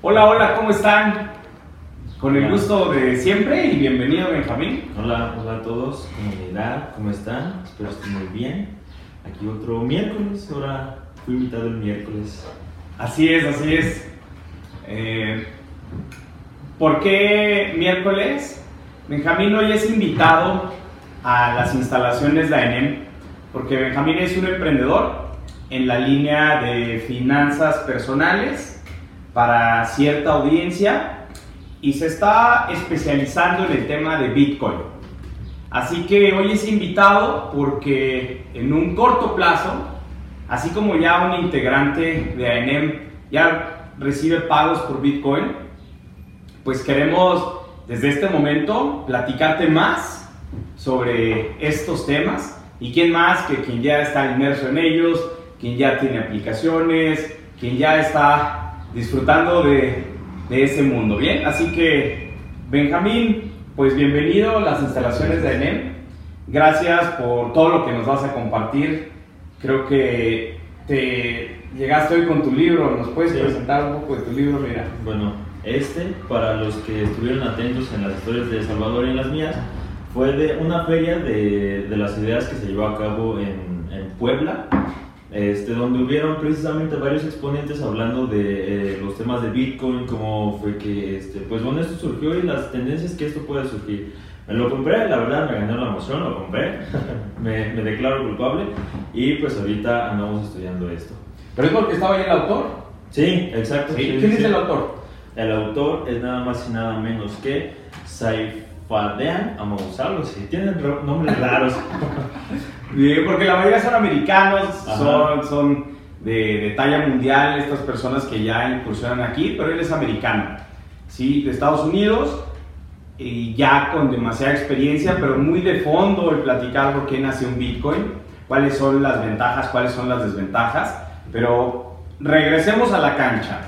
Hola, hola, ¿cómo están? Con el gusto de siempre y bienvenido Benjamín. Hola, hola a todos, comunidad, ¿cómo están? Espero estén muy bien. Aquí otro miércoles, ahora fui invitado el miércoles. Así es, así es. Eh, ¿Por qué miércoles? Benjamín hoy es invitado a las instalaciones de AENEM porque Benjamín es un emprendedor en la línea de finanzas personales para cierta audiencia y se está especializando en el tema de Bitcoin. Así que hoy es invitado porque en un corto plazo, así como ya un integrante de AENEM ya recibe pagos por Bitcoin, pues queremos desde este momento platicarte más sobre estos temas y quién más que quien ya está inmerso en ellos, quien ya tiene aplicaciones, quien ya está disfrutando de, de ese mundo. Bien, así que Benjamín, pues bienvenido a las instalaciones de ENEM. Gracias por todo lo que nos vas a compartir. Creo que te llegaste hoy con tu libro. ¿Nos puedes presentar un poco de tu libro? Mira. Bueno, este, para los que estuvieron atentos en las historias de Salvador y en las mías, fue de una feria de, de las ideas que se llevó a cabo en, en Puebla este, donde hubieron precisamente varios exponentes hablando de eh, los temas de Bitcoin, cómo fue que, este, pues bueno, esto surgió y las tendencias que esto puede surgir. Me lo compré, la verdad me ganó la emoción, lo compré, me, me, declaro culpable y pues ahorita andamos estudiando esto. ¿Pero es porque estaba ahí el autor? Sí, exacto. ¿Sí? ¿Quién es el autor? El autor es nada más y nada menos que Saif Fadean Amousalo, si tienen nombres raros. porque la mayoría son americanos, son, son de, de, talla mundial estas personas que ya incursionan aquí, pero él es americano, ¿sí? de Estados Unidos, y ya con demasiada experiencia, pero muy de fondo el platicar por qué nació un Bitcoin, cuáles son las ventajas, cuáles son las desventajas, pero regresemos a la cancha.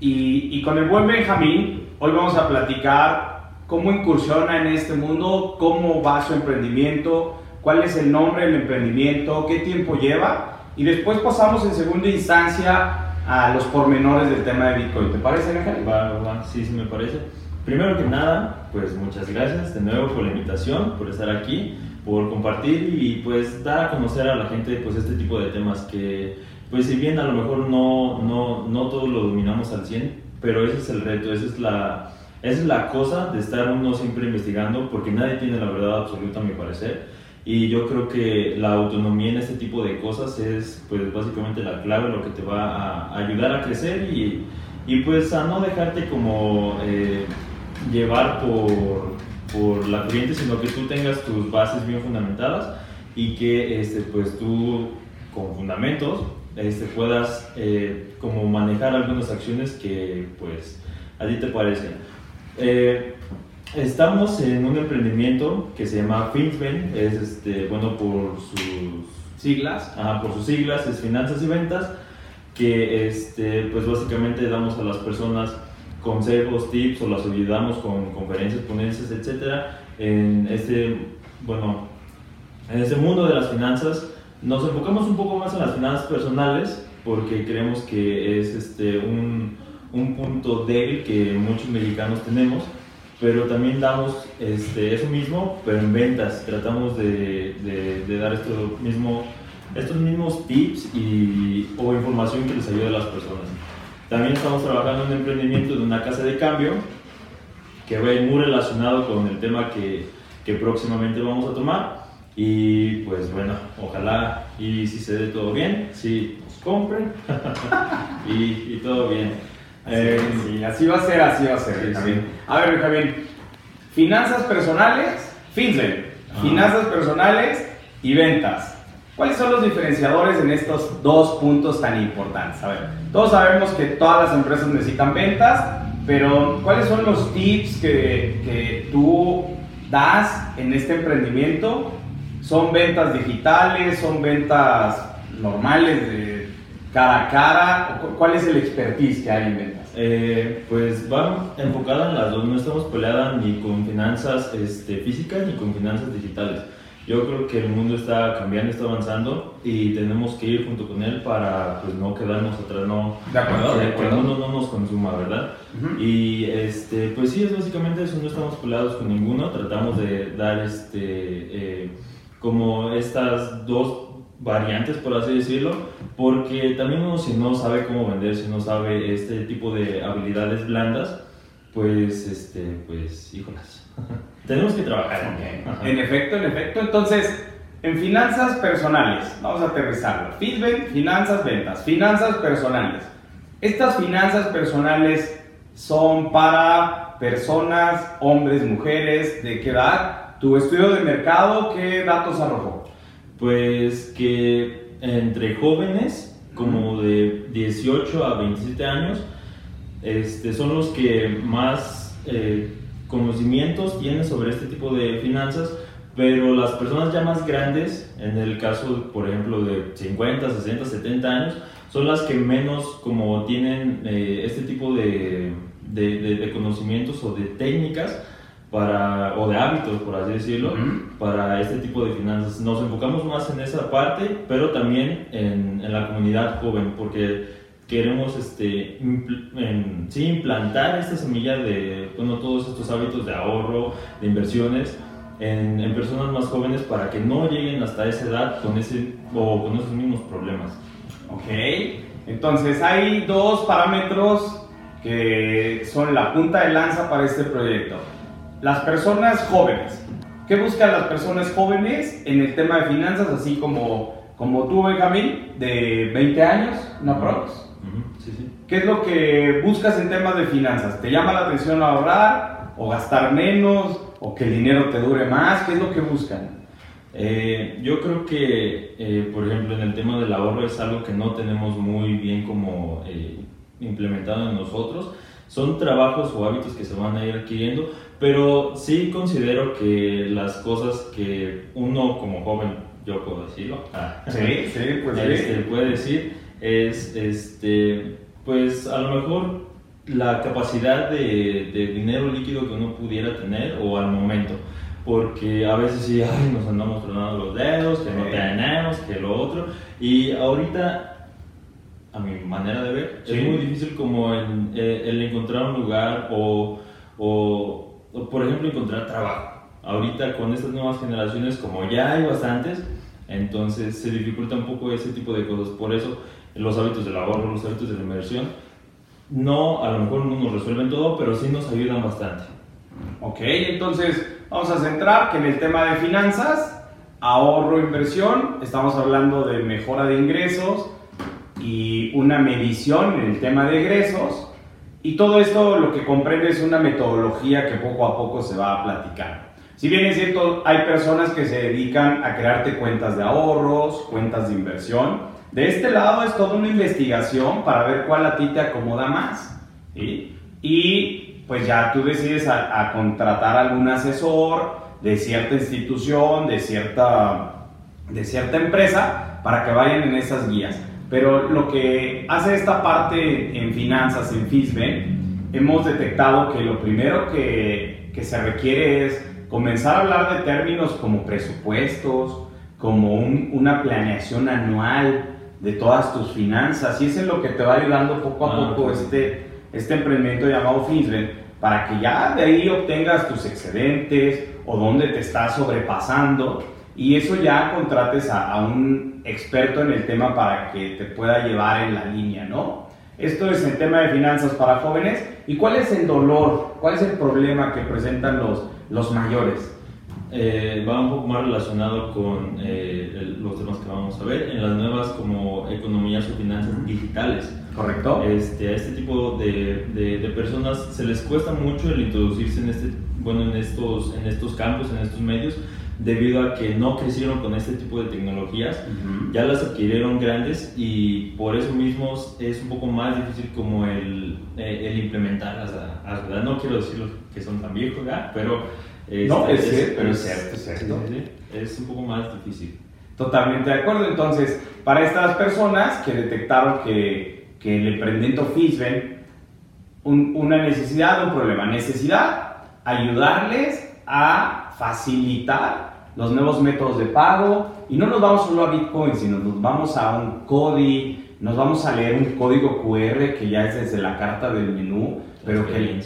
Y, y con el buen Benjamín, hoy vamos a platicar cómo incursiona en este mundo, cómo va su emprendimiento, cuál es el nombre del emprendimiento, qué tiempo lleva y después pasamos en segunda instancia a los pormenores del tema de Bitcoin. ¿Te parece, Ángel? Va, va, sí, sí me parece. Primero que nada, pues muchas gracias de nuevo por la invitación, por estar aquí, por compartir y pues dar a conocer a la gente pues este tipo de temas que pues si bien a lo mejor no, no, no todos lo dominamos al 100, pero ese es el reto, esa es la, esa es la cosa de estar uno siempre investigando porque nadie tiene la verdad absoluta a mi parecer y yo creo que la autonomía en este tipo de cosas es pues básicamente la clave, lo que te va a ayudar a crecer y, y pues a no dejarte como eh, llevar por, por la corriente, sino que tú tengas tus bases bien fundamentadas y que este, pues tú con fundamentos este, puedas eh, como manejar algunas acciones que pues a ti te parecen. Eh, Estamos en un emprendimiento que se llama FinSven, es este, bueno por sus siglas, ajá, por sus siglas es finanzas y ventas, que este, pues básicamente damos a las personas consejos, tips o las ayudamos con conferencias, ponencias, etcétera, en este, bueno, en este mundo de las finanzas. Nos enfocamos un poco más en las finanzas personales porque creemos que es este, un, un punto débil que muchos mexicanos tenemos pero también damos este, eso mismo, pero en ventas. Tratamos de, de, dar esto mismo, estos mismos tips y, o información que les ayude a las personas. También estamos trabajando en un emprendimiento de una casa de cambio que va muy relacionado con el tema que, que próximamente vamos a tomar. Y pues bueno, ojalá y si se dé todo bien, si nos compren y, y todo bien. Eh, sí, así va a ser, así va a ser. A ver, Javier, finanzas personales, FinCEN, finanzas personales y ventas. ¿Cuáles son los diferenciadores en estos dos puntos tan importantes? A ver, todos sabemos que todas las empresas necesitan ventas, pero ¿cuáles son los tips que, que tú das en este emprendimiento? ¿Son ventas digitales? ¿Son ventas normales de cara a cara? ¿Cuál es el expertise que hay en ventas? Eh, pues va enfocada en las dos, no estamos peleadas ni con finanzas este, físicas ni con finanzas digitales. Yo creo que el mundo está cambiando, está avanzando y tenemos que ir junto con él para pues, no quedarnos atrás, no, de acuerdo, que, el mundo no nos consuma, ¿verdad? Y este, pues sí, es básicamente eso, no estamos peleados con ninguno, tratamos de dar este, eh, como estas dos variantes, por así decirlo, porque también uno si no sabe cómo vender, si no sabe este tipo de habilidades blandas, pues, este, pues, híjolas. Tenemos que trabajar. En efecto, en efecto. Entonces, en finanzas personales, vamos a aterrizarlo. Feedback, finanzas, ventas. Finanzas personales. Estas finanzas personales son para personas, hombres, mujeres, ¿de qué edad? ¿Tu estudio de mercado qué datos arrojó? Pues que entre jóvenes, como de 18 a 27 años, este, son los que más eh, conocimientos tienen sobre este tipo de finanzas, pero las personas ya más grandes, en el caso, por ejemplo, de 50, 60, 70 años, son las que menos como tienen eh, este tipo de, de, conocimientos o de técnicas para, o de hábitos, por así decirlo, para este tipo de finanzas. Nos enfocamos más en esa parte, pero también en, en la comunidad joven, porque queremos este, sí, implantar esta semilla de bueno, todos estos hábitos de ahorro, de inversiones en, en, personas más jóvenes para que no lleguen hasta esa edad con, ese, o con esos mismos problemas. Ok, entonces hay dos parámetros que son la punta de lanza para este proyecto. Las personas jóvenes. ¿Qué buscan las personas jóvenes en el tema de finanzas, así como, como tú, Benjamín, de 20 años, no prox? ¿Qué es lo que buscas en temas de finanzas? ¿Te llama la atención ahorrar o gastar menos o que el dinero te dure más? ¿Qué es lo que buscan? Eh, yo creo que, eh, por ejemplo, en el tema del ahorro es algo que no tenemos muy bien como eh, implementado en nosotros. Son trabajos o hábitos que se van a ir adquiriendo, pero sí considero que las cosas que uno como joven, yo puedo decirlo, sí, sí, pues este, puede decir, es, este, pues a lo mejor la capacidad de, de, dinero líquido que uno pudiera tener o al momento. Porque a veces sí, ay, nos andamos tronando los dedos, que no tenemos, que lo otro. Y ahorita, a mi manera de ver, es muy difícil como el, eh, el encontrar un lugar o, o, por ejemplo, encontrar trabajo. Ahorita con estas nuevas generaciones, como ya hay bastantes, entonces se dificulta un poco ese tipo de cosas. Por eso los hábitos del ahorro, los hábitos de la inversión, no, a lo mejor no nos resuelven todo, pero sí nos ayudan bastante. Ok, entonces vamos a centrar que en el tema de finanzas, ahorro, inversión, estamos hablando de mejora de ingresos y una medición en el tema de egresos. Y todo esto lo que comprende es una metodología que poco a poco se va a platicar. Si bien es cierto, hay personas que se dedican a crearte cuentas de ahorros, cuentas de inversión, de este lado es toda una investigación para ver cuál a ti te acomoda más. Y pues ya tú decides a, contratar algún asesor de cierta institución, de cierta, de cierta empresa, para que vayan en esas guías. Pero lo que hace esta parte en finanzas, en FISBE, hemos detectado que lo primero que, que se requiere es comenzar a hablar de términos como presupuestos, como una planeación anual, de todas tus finanzas. Y eso es lo que te va ayudando poco a ah, poco este, este emprendimiento llamado Finsven para que ya de ahí obtengas tus excedentes o dónde te estás sobrepasando y eso ya contrates a, a, un experto en el tema para que te pueda llevar en la línea, ¿no? Esto es el tema de finanzas para jóvenes. ¿Y cuál es el dolor? ¿Cuál es el problema que presentan los, los mayores? Eh, va un poco más relacionado con eh, los temas que vamos a ver en las nuevas como economías o finanzas digitales. Correcto. Este, a este tipo de, de, personas se les cuesta mucho el introducirse en, este, bueno, en, estos, en estos campos, en estos medios, debido a que no crecieron con este tipo de tecnologías, ya las adquirieron grandes y por eso mismo es un poco más difícil como el, eh, el implementarlas. No quiero decir que son tan viejos, pero... no, es, cierto, pero es cierto, es cierto. es un poco más difícil. Totalmente de acuerdo. Entonces, para estas personas que detectaron que, que el emprendimiento FISBEN, una necesidad, un problema, necesidad, ayudarles a facilitar los nuevos métodos de pago. Y no nos vamos solo a Bitcoin, sino nos vamos a un CODI, nos vamos a leer un código QR que ya es desde la carta del menú, pero que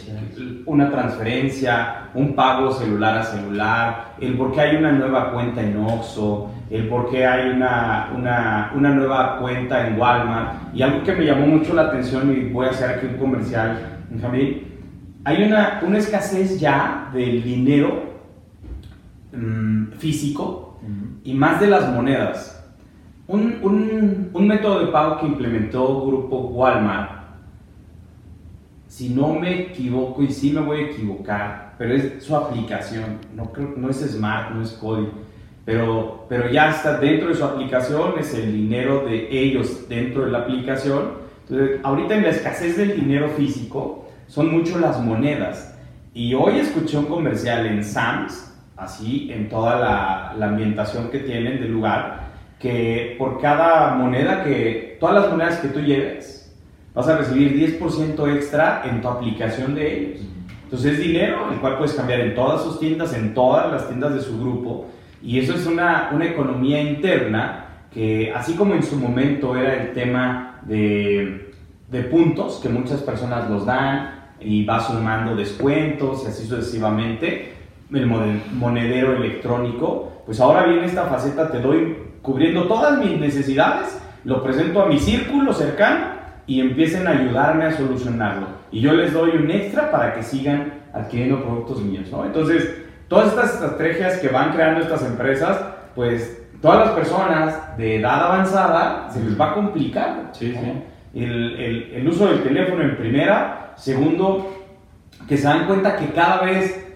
una transferencia, un pago celular a celular, el por qué hay una nueva cuenta en Oxxo, el por qué hay una, una, una, nueva cuenta en Walmart. Y algo que me llamó mucho la atención, y voy a hacer aquí un comercial, Benjamín, hay una, una escasez ya del dinero mm, físico y más de las monedas. Un, un, un método de pago que implementó Grupo Walmart, si no me equivoco, y sí me voy a equivocar, pero es su aplicación, no, no es Smart, no es código pero, pero ya está dentro de su aplicación, es el dinero de ellos dentro de la aplicación. Entonces, ahorita en la escasez del dinero físico, son mucho las monedas. Y hoy escuché un comercial en Sam's, así en toda la, la ambientación que tienen del lugar, que por cada moneda que, todas las monedas que tú lleves, vas a recibir 10% extra en tu aplicación de ellos. Entonces es dinero, el cual puedes cambiar en todas sus tiendas, en todas las tiendas de su grupo y eso es una, una economía interna que, así como en su momento era el tema de, de puntos, que muchas personas los dan y va sumando descuentos y así sucesivamente, el monedero electrónico, pues ahora viene esta faceta, te doy cubriendo todas mis necesidades, lo presento a mi círculo cercano y empiecen a ayudarme a solucionarlo. Y yo les doy un extra para que sigan adquiriendo productos míos, ¿no? Entonces, todas estas estrategias que van creando estas empresas, pues todas las personas de edad avanzada se les va a complicar. Sí, el, el, uso del teléfono en primera. Segundo, que se dan cuenta que cada vez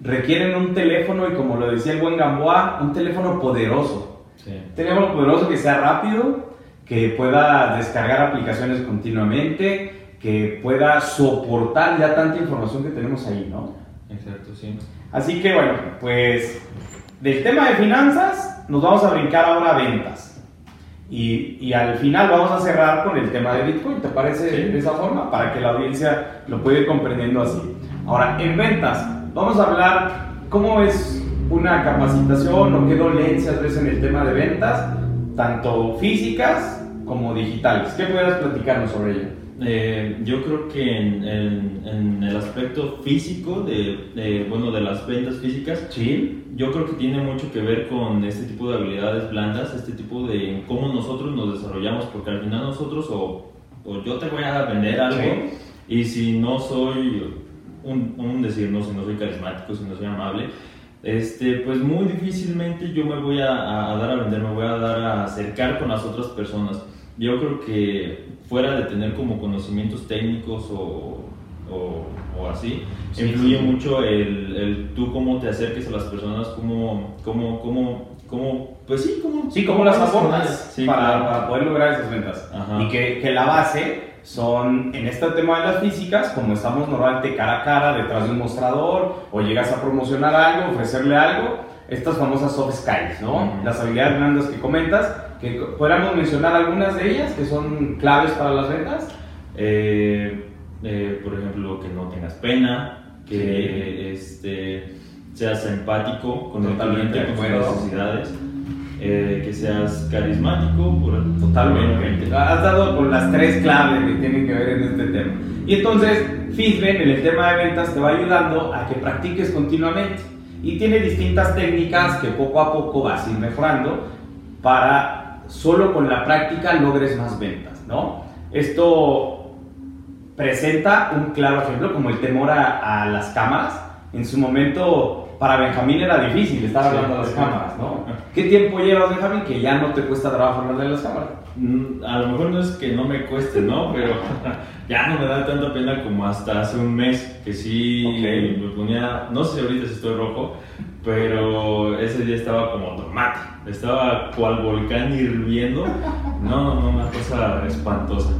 requieren un teléfono y como lo decía el buen Gamboa, un teléfono poderoso. Un teléfono poderoso que sea rápido, que pueda descargar aplicaciones continuamente, que pueda soportar ya tanta información que tenemos ahí, ¿no? Exacto, sí. Así que bueno, pues del tema de finanzas nos vamos a brincar ahora a ventas. Y, y al final vamos a cerrar con el tema de Bitcoin, ¿te parece de esa forma? Para que la audiencia lo pueda ir comprendiendo así. Ahora, en ventas, vamos a hablar cómo es una capacitación o qué dolencias ves en el tema de ventas, tanto físicas como digitales. ¿Qué puedes platicarnos sobre ello? Eh, yo creo que en, en, el aspecto físico de, bueno, de las ventas físicas, ¿Sí? yo creo que tiene mucho que ver con este tipo de habilidades blandas, este tipo de cómo nosotros nos desarrollamos, porque al final nosotros o, o yo te voy a vender algo y si no soy, un, un, decir, no, si no soy carismático, si no soy amable, este, pues muy difícilmente yo me voy a, a dar a vender, me voy a dar a acercar con las otras personas. Yo creo que fuera de tener como conocimientos técnicos o, o, así, influye mucho el, el, tú cómo te acerques a las personas, cómo, cómo, cómo, cómo pues sí, cómo, sí, cómo las aportas para, para, poder lograr esas ventas. Y que, que, la base son, en este tema de las físicas, como estamos normalmente cara a cara, detrás de un mostrador, o llegas a promocionar algo, ofrecerle algo, estas famosas soft skills, ¿no? Las habilidades blandas que comentas, que podríamos mencionar algunas de ellas que son claves para las ventas. Eh, eh, por ejemplo, que no tengas pena, que este, seas empático con el cliente, con sus necesidades. Eh, que seas carismático, por, totalmente. Has dado con las tres claves que tienen que ver en este tema. Y entonces, Fitben en el tema de ventas te va ayudando a que practiques continuamente y tiene distintas técnicas que poco a poco vas a ir mejorando para solo con la práctica logres más ventas, ¿no? Esto presenta un claro ejemplo como el temor a, las cámaras. En su momento para Benjamín era difícil estar hablando a las cámaras, ¿no? ¿Qué tiempo llevas, Benjamín, que ya no te cuesta trabajo hablar de las cámaras? Mm, A lo mejor no es que no me cueste, ¿no? Pero ya no me da tanta pena como hasta hace un mes, que sí Ok. me ponía, no sé ahorita si estoy rojo, pero ese día estaba como tomate, estaba cual volcán hirviendo, no, no, no, una cosa espantosa.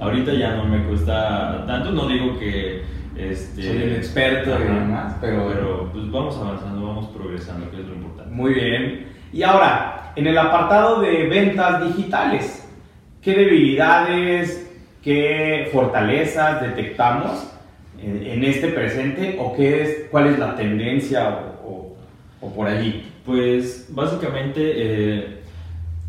Ahorita ya no me cuesta tanto, no digo que... Este, Soy el experto y Ajá. demás, pero- pero pues vamos avanzando, vamos progresando, que es lo importante. Muy bien. Y ahora, en el apartado de ventas digitales, ¿qué debilidades, qué fortalezas detectamos en, en este presente o qué es, cuál es la tendencia o, o- o por allí? Pues básicamente eh,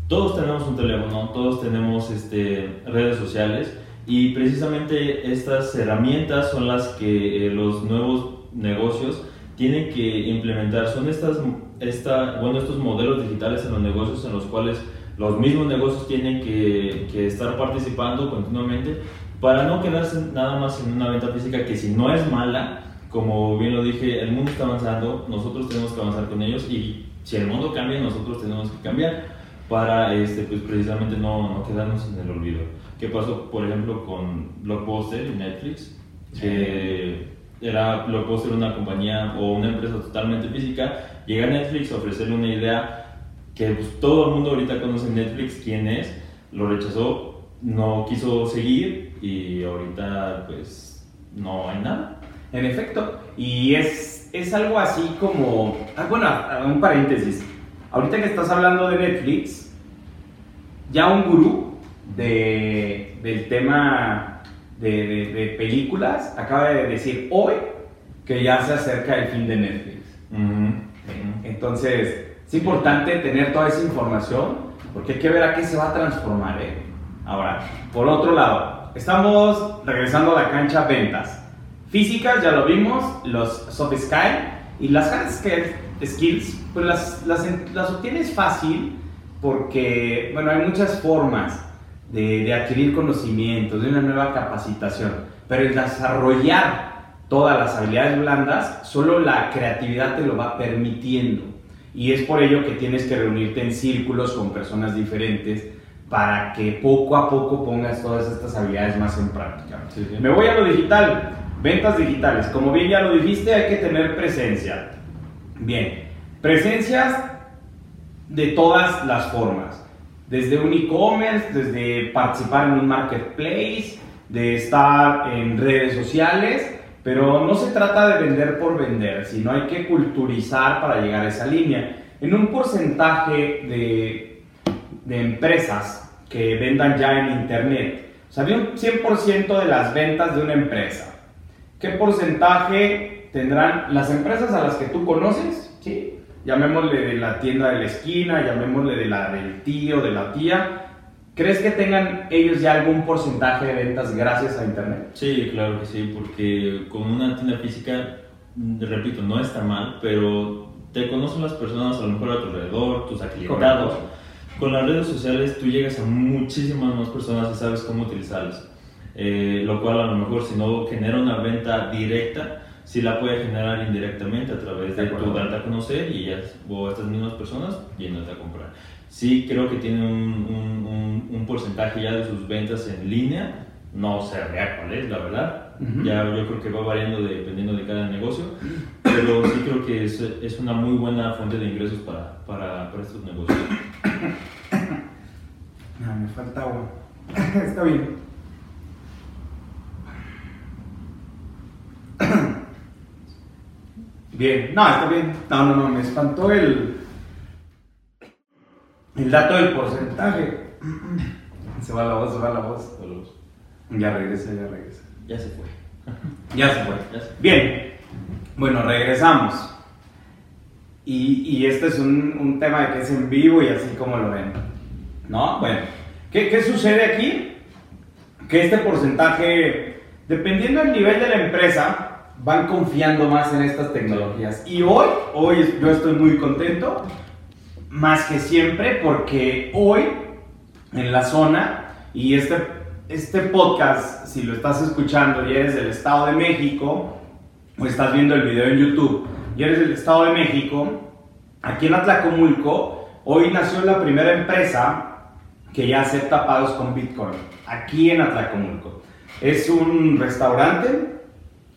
todos tenemos un teléfono, todos tenemos este, redes sociales y precisamente estas herramientas son las que eh, los nuevos negocios tienen que implementar. Son estas, esta, bueno, estos modelos digitales en los negocios en los cuales los mismos negocios tienen que, que estar participando continuamente para no quedarse nada más en una venta física que si no es mala, como bien lo dije, el mundo está avanzando, nosotros tenemos que avanzar con ellos y si el mundo cambia, nosotros tenemos que cambiar para este, pues, precisamente no, no quedarnos en el olvido. ¿Qué pasó, por ejemplo, con Blockbuster y Netflix? Que era Blockbuster una compañía o una empresa totalmente física, llega a Netflix a ofrecerle una idea que pues, todo el mundo ahorita conoce Netflix, quién es, lo rechazó, no quiso seguir y ahorita pues no hay nada. En efecto, y es, es algo así como, ah, bueno, un paréntesis, ahorita que estás hablando de Netflix, ya un gurú de, del tema de, de- de películas acaba de decir hoy que ya se acerca el fin de Netflix. Entonces, es importante tener toda esa información porque hay que ver a qué se va a transformar. ¿eh? Ahora, por otro lado, estamos regresando a la cancha ventas. Físicas, ya lo vimos, los soft skills y las hard skill- skills, pues las, las, las obtienes fácil porque, bueno, hay muchas formas de, de adquirir conocimientos, de una nueva capacitación, pero el desarrollar todas las habilidades blandas, solo la creatividad te lo va permitiendo. Y es por ello que tienes que reunirte en círculos con personas diferentes para que poco a poco pongas todas estas habilidades más en práctica. Sí, sí. Me voy a lo digital, ventas digitales. Como bien ya lo dijiste, hay que tener presencia. Bien, presencias de todas las formas. Desde un e-commerce, desde participar en un marketplace, de estar en redes sociales, pero no se trata de vender por vender, sino hay que culturizar para llegar a esa línea. En un porcentaje de, de empresas que vendan ya en internet, o sea, de un 100% de las ventas de una empresa, ¿qué porcentaje tendrán las empresas a las que tú conoces? ¿Sí? Llamémosle de la tienda de la esquina, llamémosle de la del tío, de la tía. ¿Crees que tengan ellos ya algún porcentaje de ventas gracias a internet? Sí, claro que sí, porque con una tienda física, mm, repito, no está mal, pero te conocen las personas a lo mejor a tu alrededor, tus aclientados. Correcto. Con las redes sociales tú llegas a muchísimas más personas y sabes cómo utilizarlas. Eh, lo cual a lo mejor si no genera una venta directa, sí la puede generar indirectamente a través De de tu darte a conocer y ellas, o estas mismas personas yéndote a comprar. Sí creo que tiene un, un- un- un porcentaje ya de sus ventas en línea, no sé real cuál es, la verdad. Ujú. Ya yo creo que va variando de- dependiendo de cada negocio, pero sí creo que es, es una muy buena fuente de ingresos para, para, para estos negocios. No, me falta agua. Está bien. Bien, no, está bien. No, no, no, me espantó el, el dato del porcentaje. Se va la voz, se va la voz. Ya regresa, ya regresa. Ya se fue. Ya se fue. Ya se fue. Bien, bueno, regresamos. Y, y este es un, un tema de que es en vivo y así como lo ven. ¿No? Bueno, ¿qué, qué sucede aquí? Que este porcentaje, dependiendo del nivel de la empresa, van confiando más en estas tecnologías. Y hoy, hoy yo estoy muy contento, más que siempre, porque hoy en la zona, y este, este podcast, si lo estás escuchando y eres del Estado de México, o estás viendo el video en YouTube, y eres del Estado de México, aquí en Atlacomulco, hoy nació la primera empresa que ya acepta pagos con Bitcoin, aquí en Atlacomulco. Es un restaurante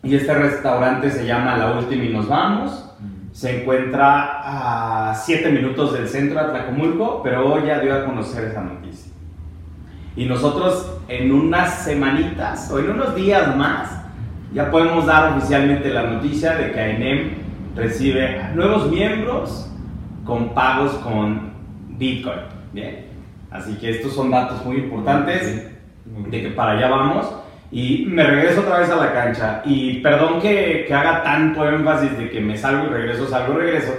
y este restaurante se llama La Última y Nos Vamos. Se encuentra a 7 minutos del centro de Atlacomulco, pero hoy ya dio a conocer esa noticia. Y nosotros en unas semanitas o en unos días más ya podemos dar oficialmente la noticia de que AENEM recibe nuevos miembros con pagos con Bitcoin. Bien. Así que estos son datos muy importantes de que para allá vamos. Y me regreso otra vez a la cancha. Y perdón que, que haga tanto énfasis de que me salgo y regreso, salgo y regreso.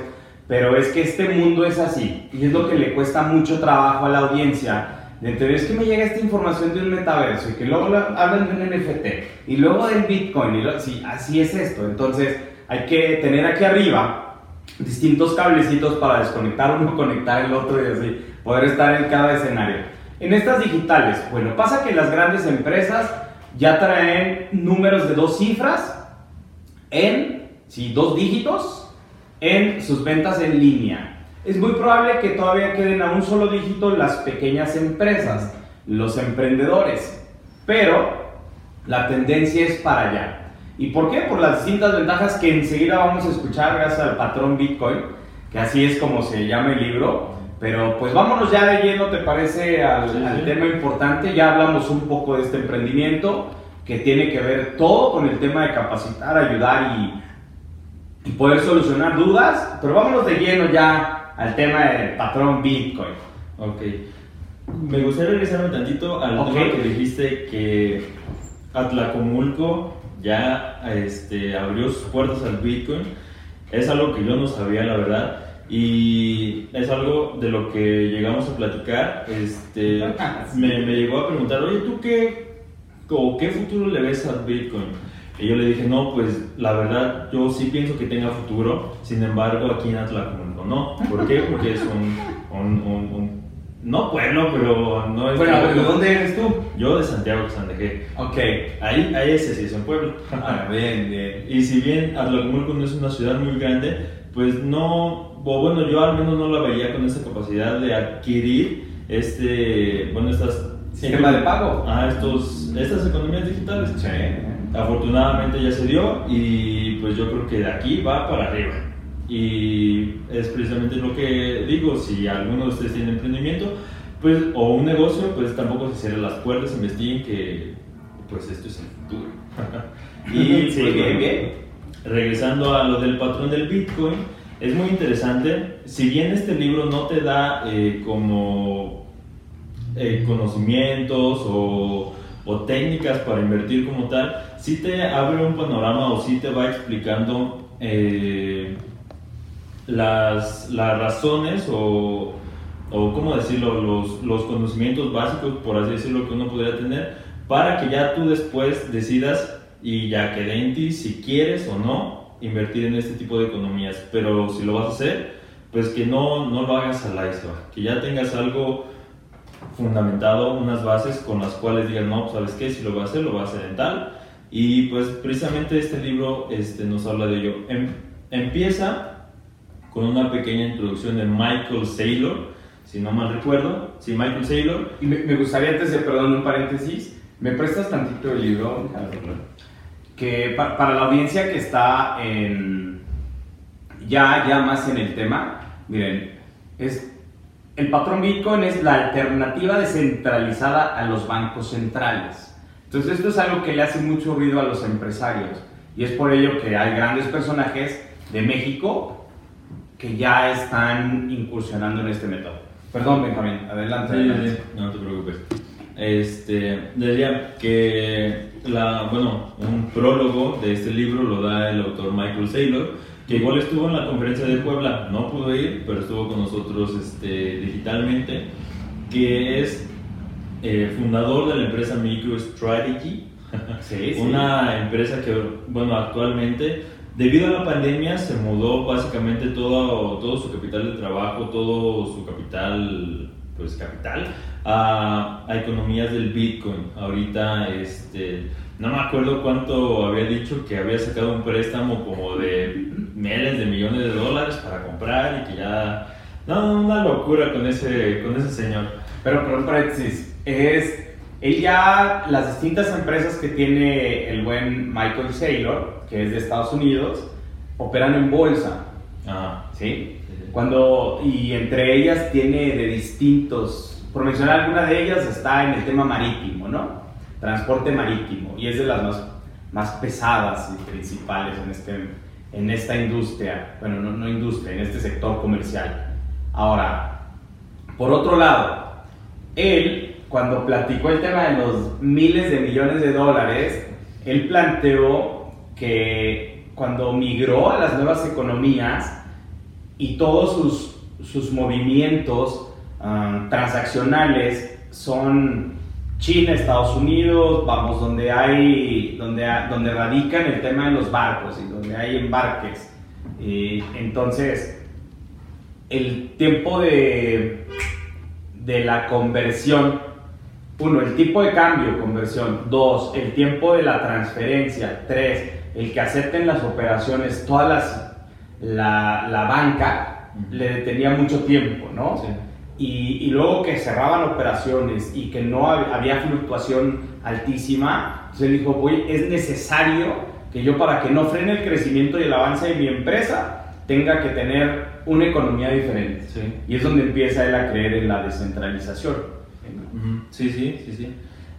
Pero es que este mundo es así. Y es lo que le cuesta mucho trabajo a la audiencia. De entender, es que me llega esta información de un metaverso y que luego hablan de un NFT y luego del Bitcoin. Y sí, así es esto. Entonces hay que tener aquí arriba distintos cablecitos para desconectar uno, conectar el otro y así poder estar en cada escenario. En estas digitales, bueno, pasa que las grandes empresas ya traen números de dos cifras en, sí, dos dígitos en sus ventas en línea. Es muy probable que todavía queden a un solo dígito las pequeñas empresas, los emprendedores, pero la tendencia es para allá. ¿Y por qué? Por las distintas ventajas que enseguida vamos a escuchar gracias al patrón Bitcoin, que así es como se llama el libro. Pero pues vámonos ya de lleno, ¿te parece? Al, tema importante. Ya hablamos un poco de este emprendimiento que tiene que ver todo con el tema de capacitar, ayudar y, y poder solucionar dudas. Pero vámonos de lleno ya al tema del patrón Bitcoin. Ok. Me gustaría regresar un tantito al tema que dijiste que Atlacomulco ya este, abrió sus puertas al Bitcoin. Es algo que yo no sabía, la verdad. Y es algo de lo que llegamos a platicar. Este, me, me llegó a preguntar, oye, ¿tú qué, o qué futuro le ves al Bitcoin? Y yo le dije, no, pues la verdad, yo sí pienso que tenga futuro, sin embargo, aquí en Atlacomulco no. ¿Por qué? Porque es un, un, un, no pueblo, pero no es... Bueno, ¿de dónde eres tú? Yo de Santiago de San de Ok. Ahí, ahí ese sí es un pueblo. Ah, bien, bien. Y si bien Atlacomulco no es una ciudad muy grande, pues no, o bueno, yo al menos no la veía con esa capacidad de adquirir este, bueno, estas... Sistema de pago. Ah, estos, estas economías digitales. Sí. Afortunadamente ya se dio y pues yo creo que de aquí va para arriba. Y es precisamente lo que digo, si alguno de ustedes tiene emprendimiento, pues, o un negocio, pues tampoco se cierren las puertas, investiguen que pues esto es el futuro. y sí, pues, bien, bien. Regresando a lo del patrón del Bitcoin, es muy interesante. Si bien este libro no te da eh, como eh, conocimientos o, técnicas para invertir como tal, sí te abre un panorama o sí te va explicando eh, las, las razones o, o, ¿cómo decirlo?, los, los conocimientos básicos, por así decirlo, que uno podría tener, para que ya tú después decidas y ya quede en ti si quieres o no invertir en este tipo de economías, pero si lo vas a hacer, pues que no, no lo hagas al iceberg, que ya tengas algo fundamentado, unas bases con las cuales digas, no, ¿sabes qué? Si lo voy a hacer, lo voy a hacer en tal. Y pues precisamente este libro este, nos habla de ello. Em, empieza con una pequeña introducción de Michael Saylor, si no mal recuerdo. Sí, Michael Saylor. Y me, me gustaría antes de, perdón, un paréntesis, ¿me prestas tantito el libro? Que para la audiencia que está en, ya, ya más en el tema, miren, es, el patrón Bitcoin es la alternativa descentralizada a los bancos centrales. Entonces esto es algo que le hace mucho ruido a los empresarios y es por ello que hay grandes personajes de México que ya están incursionando en este método. Perdón, Benjamín, adelante. adelante. no te preocupes. Este, decía que la, bueno, un prólogo de este libro lo da el autor Michael Saylor, que igual estuvo en la conferencia de Puebla, no pudo ir, pero estuvo con nosotros este, digitalmente, que es eh, fundador de la empresa MicroStrategy, sí, una empresa que, bueno, actualmente, debido a la pandemia, se mudó básicamente todo, todo su capital de trabajo, todo su capital, pues capital, a, economías del Bitcoin. Ahorita, este, no me acuerdo cuánto había dicho que había sacado un préstamo como de miles de millones de dólares para comprar y que ya... No, una locura con ese, con ese señor. Pero, perdón, paréntesis, es... Él ya, las distintas empresas que tiene el buen Michael Saylor, que es de Estados Unidos, operan en bolsa. Ajá. ¿Sí? Cuando, y entre ellas tiene de distintos, por mencionar alguna de ellas, está en el tema marítimo, ¿no? Transporte marítimo, y es de las más, más pesadas y principales en, este, en esta industria, bueno, no, no industria, en este sector comercial. Ahora, por otro lado, él, cuando platicó el tema de los miles de millones de dólares, él planteó que cuando migró a las nuevas economías y todos sus, sus movimientos ah, transaccionales son China, Estados Unidos, vamos, donde hay, donde, donde radican el tema de los barcos y donde hay embarques. Entonces, el tiempo de, de la conversión, uno, el tipo de cambio, conversión, dos, el tiempo de la transferencia, tres, el que acepten las operaciones, todas las, la, la banca le detenía mucho tiempo, ¿no? Sí. Y, y, luego que cerraban operaciones y que no había fluctuación altísima, entonces él dijo, voy, es necesario que yo para que no frene el crecimiento y el avance de mi empresa, tenga que tener una economía diferente. Sí. Y es donde empieza él a creer en la descentralización. Sí, sí, sí, sí.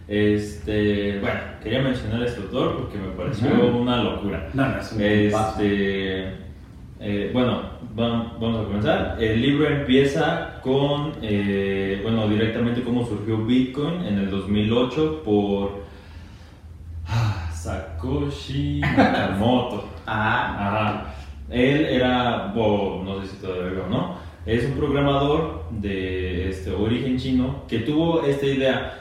Este, bueno, quería mencionar a este autor porque me pareció Ujú. una locura. No, no, es un Este, eh, bueno, vam- vamos a comenzar. El libro empieza con, eh, bueno, directamente cómo surgió Bitcoin en el 2008 por ah, Satoshi Nakamoto. Ah, Ajá. Él era, o no sé si todavía o no, es un programador de este, origen chino que tuvo esta idea.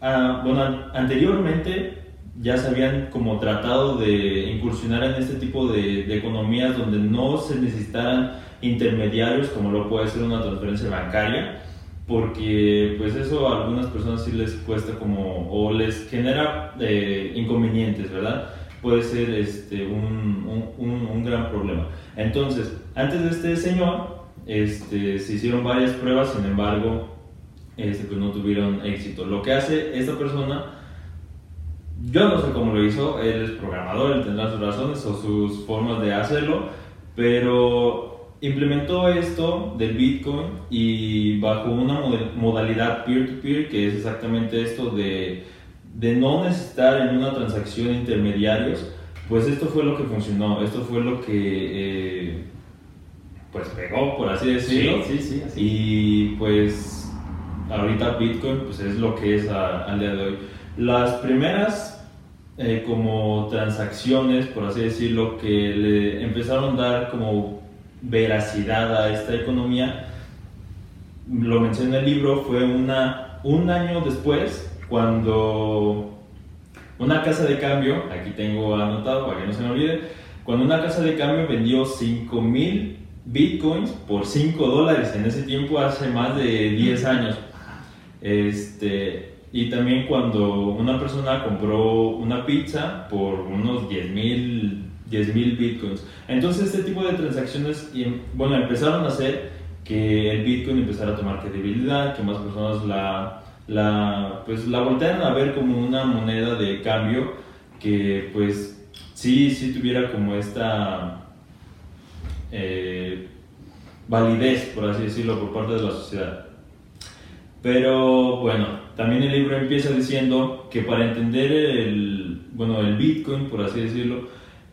Ah, bueno, an- anteriormente ya se habían como tratado de incursionar en este tipo de, de economías donde no se necesitaran intermediarios como lo puede ser una transferencia bancaria porque pues eso a algunas personas sí les cuesta como o les genera eh, inconvenientes, ¿verdad? Puede ser este, un, un, un- gran problema. Entonces, antes de este señor, este, se hicieron varias pruebas, sin embargo, este, pues no tuvieron éxito. Lo que hace esta persona, yo no sé cómo lo hizo, él es programador, él tendrá sus razones o sus formas de hacerlo, pero implementó esto del Bitcoin y bajo una modalidad peer-to-peer, que es exactamente esto de, de no necesitar en una transacción intermediarios, pues esto fue lo que funcionó, esto fue lo que eh, pues pegó, por así decirlo. sí, sí, así. Y pues ahorita Bitcoin pues es lo que es a- al día de hoy. Las primeras eh, como transacciones, por así decirlo, que le empezaron a dar como veracidad a esta economía, lo menciona el libro, fue una, un año después cuando una casa de cambio, aquí tengo anotado para que no se me olvide, cuando una casa de cambio vendió 5 mil bitcoins por 5 dólares en ese tiempo hace más de 10 años. Este, y también cuando una persona compró una pizza por unos 10 mil 10 mil bitcoins. Entonces este tipo de transacciones, y, bueno, empezaron a hacer que el bitcoin empezara a tomar credibilidad, que más personas la, la, pues, la voltearan a ver como una moneda de cambio que pues sí, sí tuviera como esta eh, validez, por así decirlo, por parte de la sociedad. Pero bueno, también el libro empieza diciendo que para entender el, bueno, el Bitcoin, por así decirlo,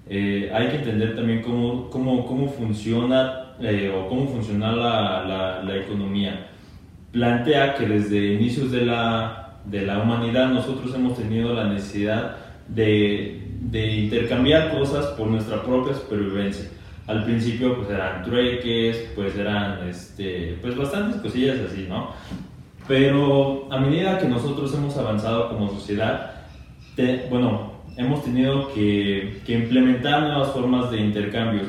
eh, hay que entender también cómo, cómo, cómo funciona eh, o cómo funciona la, la, la economía. Plantea que desde inicios de la, de la humanidad nosotros hemos tenido la necesidad de, de intercambiar cosas por nuestra propia supervivencia. Al principio pues eran trueques, pues eran este, pues bastantes cosillas así, ¿no? Pero a medida que nosotros hemos avanzado como sociedad, te- bueno, hemos tenido que, que implementar nuevas formas de intercambios.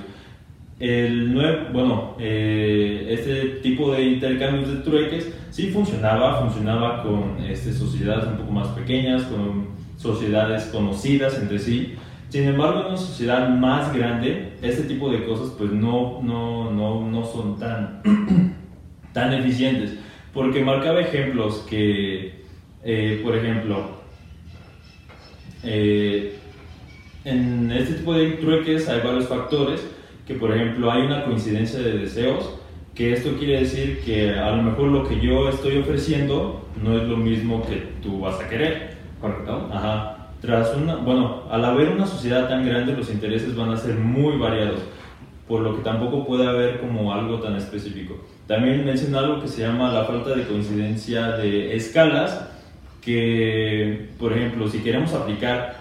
El nuevo, bueno, eh, este tipo de intercambios de trueques sí funcionaba, funcionaba con este, sociedades un poco más pequeñas, con sociedades conocidas entre sí. Sin embargo, en una sociedad más grande, este tipo de cosas pues no, no, no, no son tan, tan eficientes. Porque marcaba ejemplos que, eh, por ejemplo, eh, en este tipo de trueques hay varios factores, que por ejemplo hay una coincidencia de deseos, que esto quiere decir que a lo mejor lo que yo estoy ofreciendo no es lo mismo que tú vas a querer. ¿Correcto? Ajá. Tras una, bueno, al haber una sociedad tan grande, los intereses van a ser muy variados, por lo que tampoco puede haber como algo tan específico. También menciona algo que se llama la falta de coincidencia de escalas, que, por ejemplo, si queremos aplicar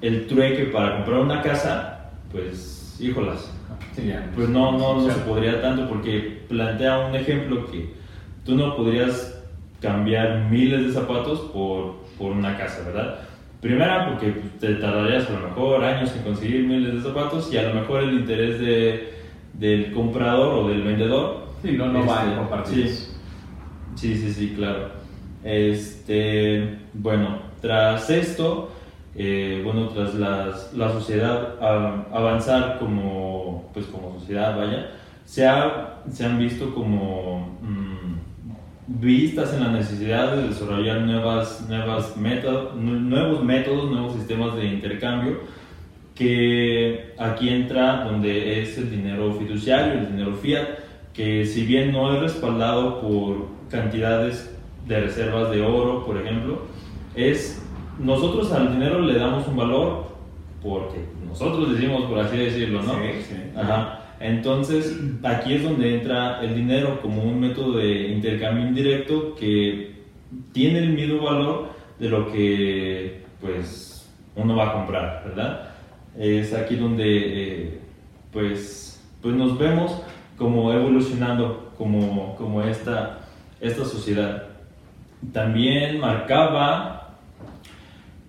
el trueque para comprar una casa, pues, híjolas, pues no, no, no se podría tanto porque plantea un ejemplo que tú no podrías cambiar miles de zapatos por, por una casa, ¿verdad? Primera, porque te tardarías a lo mejor años en conseguir miles de zapatos y a lo mejor el interés de, del comprador o del vendedor. Sí, no, no este, compartir. Sí, sí, sí, sí, claro. Este, bueno, tras esto, eh, bueno, tras las, la sociedad avanzar como, pues como sociedad, vaya, se, ha- se han visto como mm, vistas en la necesidad de desarrollar nuevas, nuevas métodos, nuevos métodos, nuevos sistemas de intercambio, que aquí entra donde es el dinero fiduciario, el dinero fiat, que si bien no es respaldado por cantidades de reservas de oro, por ejemplo, es nosotros al dinero le damos un valor porque nosotros decimos, por así decirlo, ¿no? Sí, sí. Ajá. Entonces, aquí es donde entra el dinero como un método de intercambio indirecto que tiene el mismo valor de lo que, pues, uno va a comprar, ¿verdad? Es aquí donde, eh, pues, pues nos vemos como evolucionando como, como esta, esta sociedad. También marcaba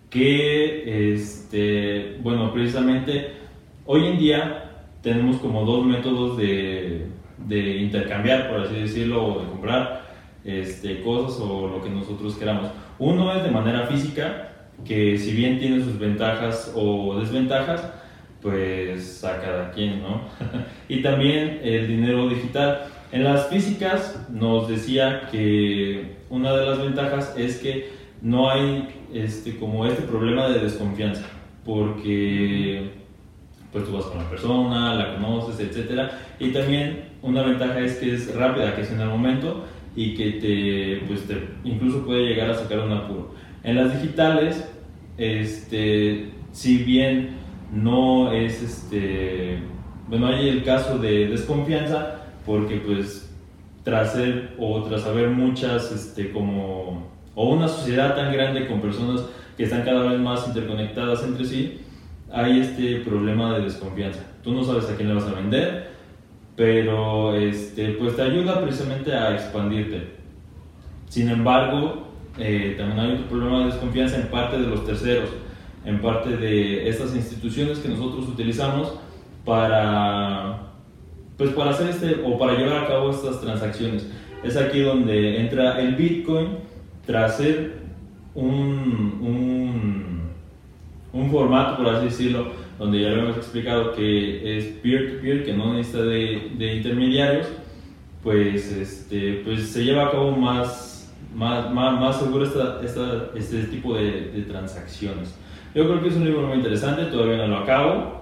que, este, bueno, precisamente hoy en día tenemos como dos métodos de, de intercambiar, por así decirlo, o de comprar este, cosas o lo que nosotros queramos. Uno es de manera física, que si bien tiene sus ventajas o desventajas, pues a cada quien, ¿no? y también el dinero digital. En las físicas nos decía que una de las ventajas es que no hay este, como este problema de desconfianza, porque pues tú vas con la persona, la conoces, etc. Y también una ventaja es que es rápida, que es en el momento y que te, pues te incluso puede llegar a sacar un apuro. En las digitales, este, si bien no es este, bueno, hay el caso de desconfianza, porque pues tras ser o tras haber muchas, este, como, o una sociedad tan grande con personas que están cada vez más interconectadas entre sí, hay este problema de desconfianza. Tú no sabes a quién le vas a vender, pero este, pues te ayuda precisamente a expandirte. Sin embargo, eh, también hay otro problema de desconfianza en parte de los terceros, en parte de estas instituciones que nosotros utilizamos para, pues para hacer este o para llevar a cabo estas transacciones. Es aquí donde entra el Bitcoin tras ser un, un, un formato, por así decirlo, donde ya lo hemos explicado que es peer-to-peer, que no necesita de, intermediarios, pues, este, pues se lleva a cabo más, más, más, más seguro esta, esta, este tipo de transacciones. Yo creo que es un libro muy interesante, todavía no lo acabo,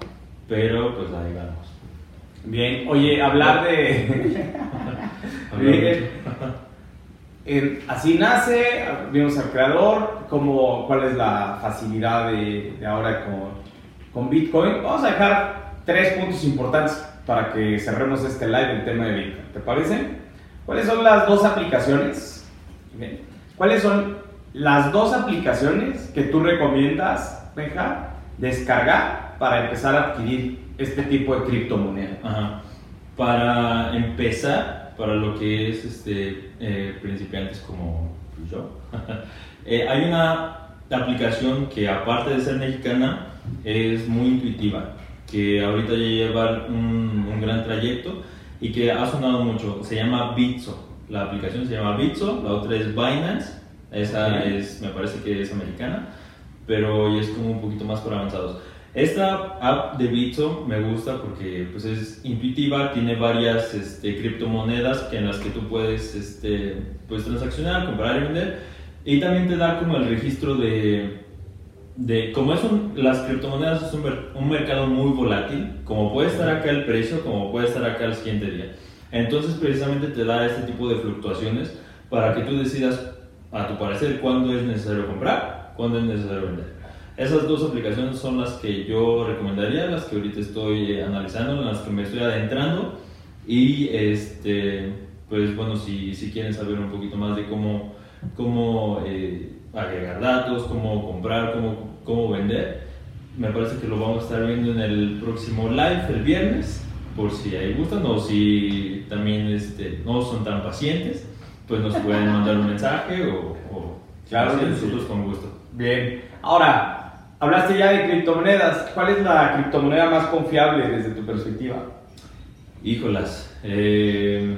pero pues ahí vamos. Bien, oye, hablar de. Bien. Así nace, vimos al creador, cómo, cuál es la facilidad de, de ahora con, con Bitcoin. Vamos a dejar tres puntos importantes para que cerremos este live del tema de Bitcoin. ¿Te parece? ¿Cuáles son las dos aplicaciones? Bien. ¿Cuáles son las dos aplicaciones que tú recomiendas, Descargar para empezar a adquirir este tipo de criptomoneda? Ajá. Para empezar, para lo que es este, eh, principiantes como yo, eh, hay una aplicación que aparte de ser mexicana es muy intuitiva, que ahorita ya lleva un, un gran trayecto y que ha sonado mucho. Se llama Bitso. La aplicación se llama Bitso, la otra es Binance, esa Ok. es, me parece que es americana, pero ya es como un poquito más por avanzados. Esta app de Bitso me gusta porque pues, es intuitiva, tiene varias este, criptomonedas que en las que tú puedes este, pues, transaccionar, comprar y vender. Y también te da como el registro de, de como es las criptomonedas es un, un, mercado muy volátil, como puede estar acá el precio, como puede estar acá el siguiente día. Entonces precisamente te da este tipo de fluctuaciones para que tú decidas a tu parecer cuándo es necesario comprar, cuándo es necesario vender. Esas dos aplicaciones son las que yo recomendaría, las que ahorita estoy analizando, las que me estoy adentrando. Y este, pues bueno, si, si quieren saber un poquito más de cómo, cómo eh, agregar datos, cómo comprar, cómo, cómo vender, me parece que lo vamos a estar viendo en el próximo live el viernes, por si ahí gustan o si también este, no son tan pacientes, pues nos pueden mandar un mensaje o, o claro, nosotros con gusto. Bien, ahora Hablaste ya de criptomonedas. ¿Cuál es la criptomoneda más confiable desde tu perspectiva? Híjolas. Eh,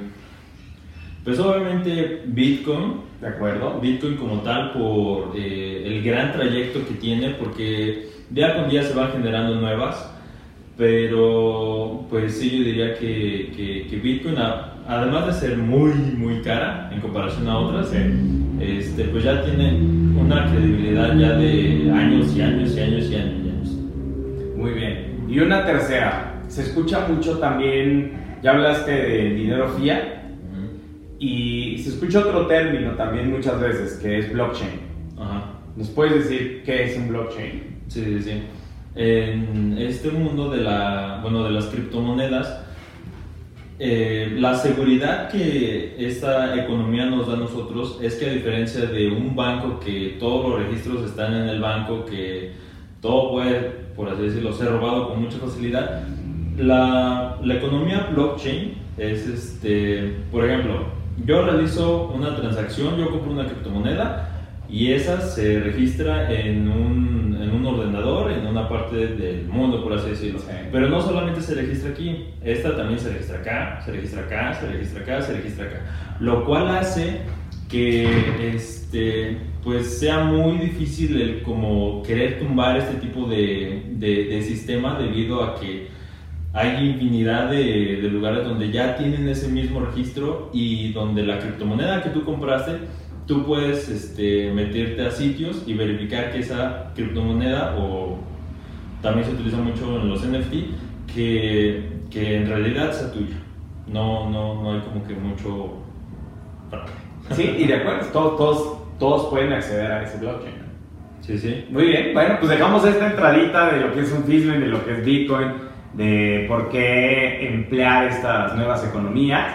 pues obviamente Bitcoin. De acuerdo. Bitcoin como tal por eh, el gran trayecto que tiene porque día con día se van generando nuevas. Pero pues sí, yo diría que, que, Bitcoin, además de ser muy, muy cara en comparación a otras, este, pues ya tiene una credibilidad ya de años y años y años y años. Muy bien. Y una tercera, se escucha mucho también, ya hablaste de dinero fiat, y se escucha otro término también muchas veces, que es blockchain. ¿Nos puedes decir qué es un blockchain? Sí, sí, sí. En este mundo de, la, bueno, de las criptomonedas, eh, la seguridad que esta economía nos da a nosotros es que a diferencia de un banco que todos los registros están en el banco, que todo puede, por así decirlo, ser robado con mucha facilidad, la, la economía blockchain es, este, por ejemplo, yo realizo una transacción, yo compro una criptomoneda y esa se registra en un en un ordenador, en una parte del mundo, por así decirlo. Pero no solamente se registra aquí, esta también se registra acá, se registra acá, se registra acá, se registra acá. Lo cual hace que este, pues sea muy difícil el como querer tumbar este tipo de, de, sistema debido a que hay infinidad de, de, lugares donde ya tienen ese mismo registro y donde la criptomoneda que tú compraste tú puedes este, meterte a sitios y verificar que esa criptomoneda o también se utiliza mucho en los NFT que, que en realidad sea tuya. No, no, no hay como que mucho... Sí, y de acuerdo, todos, todos, todos pueden acceder a ese blockchain. Sí, sí. Muy bien, bueno, pues dejamos esta entradita de lo que es un Fismen, de lo que es Bitcoin, de por qué emplear estas nuevas economías.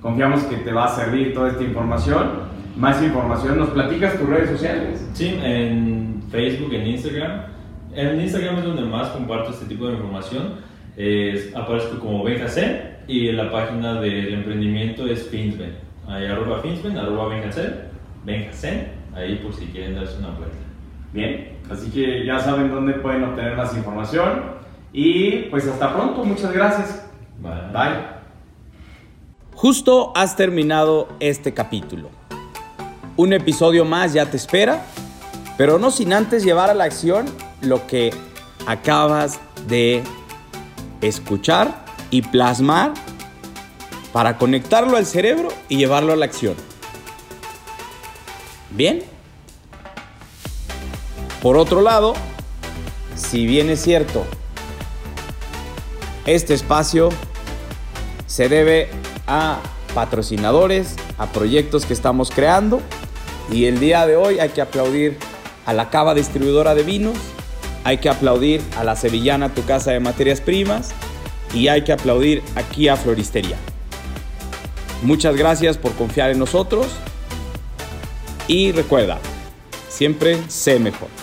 Confiamos que te va a servir toda esta información más información, ¿nos platicas tus redes sociales? Sí, en Facebook, en Instagram. En Instagram es donde más comparto este tipo de información. aparezco como Benjacen y la página del emprendimiento es Finsben. Ahí arroba Finsben, arroba Benjacen, ahí por si quieren darse una vuelta. Bien, así que ya saben dónde pueden obtener más información. Y pues hasta pronto, muchas gracias. Bye. Bye. Justo has terminado este capítulo. Un episodio más ya te espera, pero no sin antes llevar a la acción lo que acabas de escuchar y plasmar para conectarlo al cerebro y llevarlo a la acción. Bien. Por otro lado, si bien es cierto, este espacio se debe a patrocinadores, a proyectos que estamos creando, y el día de hoy hay que aplaudir a la Cava Distribuidora de Vinos, hay que aplaudir a la Sevillana Tu Casa de Materias Primas y hay que aplaudir aquí a Floristería. Muchas gracias por confiar en nosotros y recuerda, siempre sé mejor.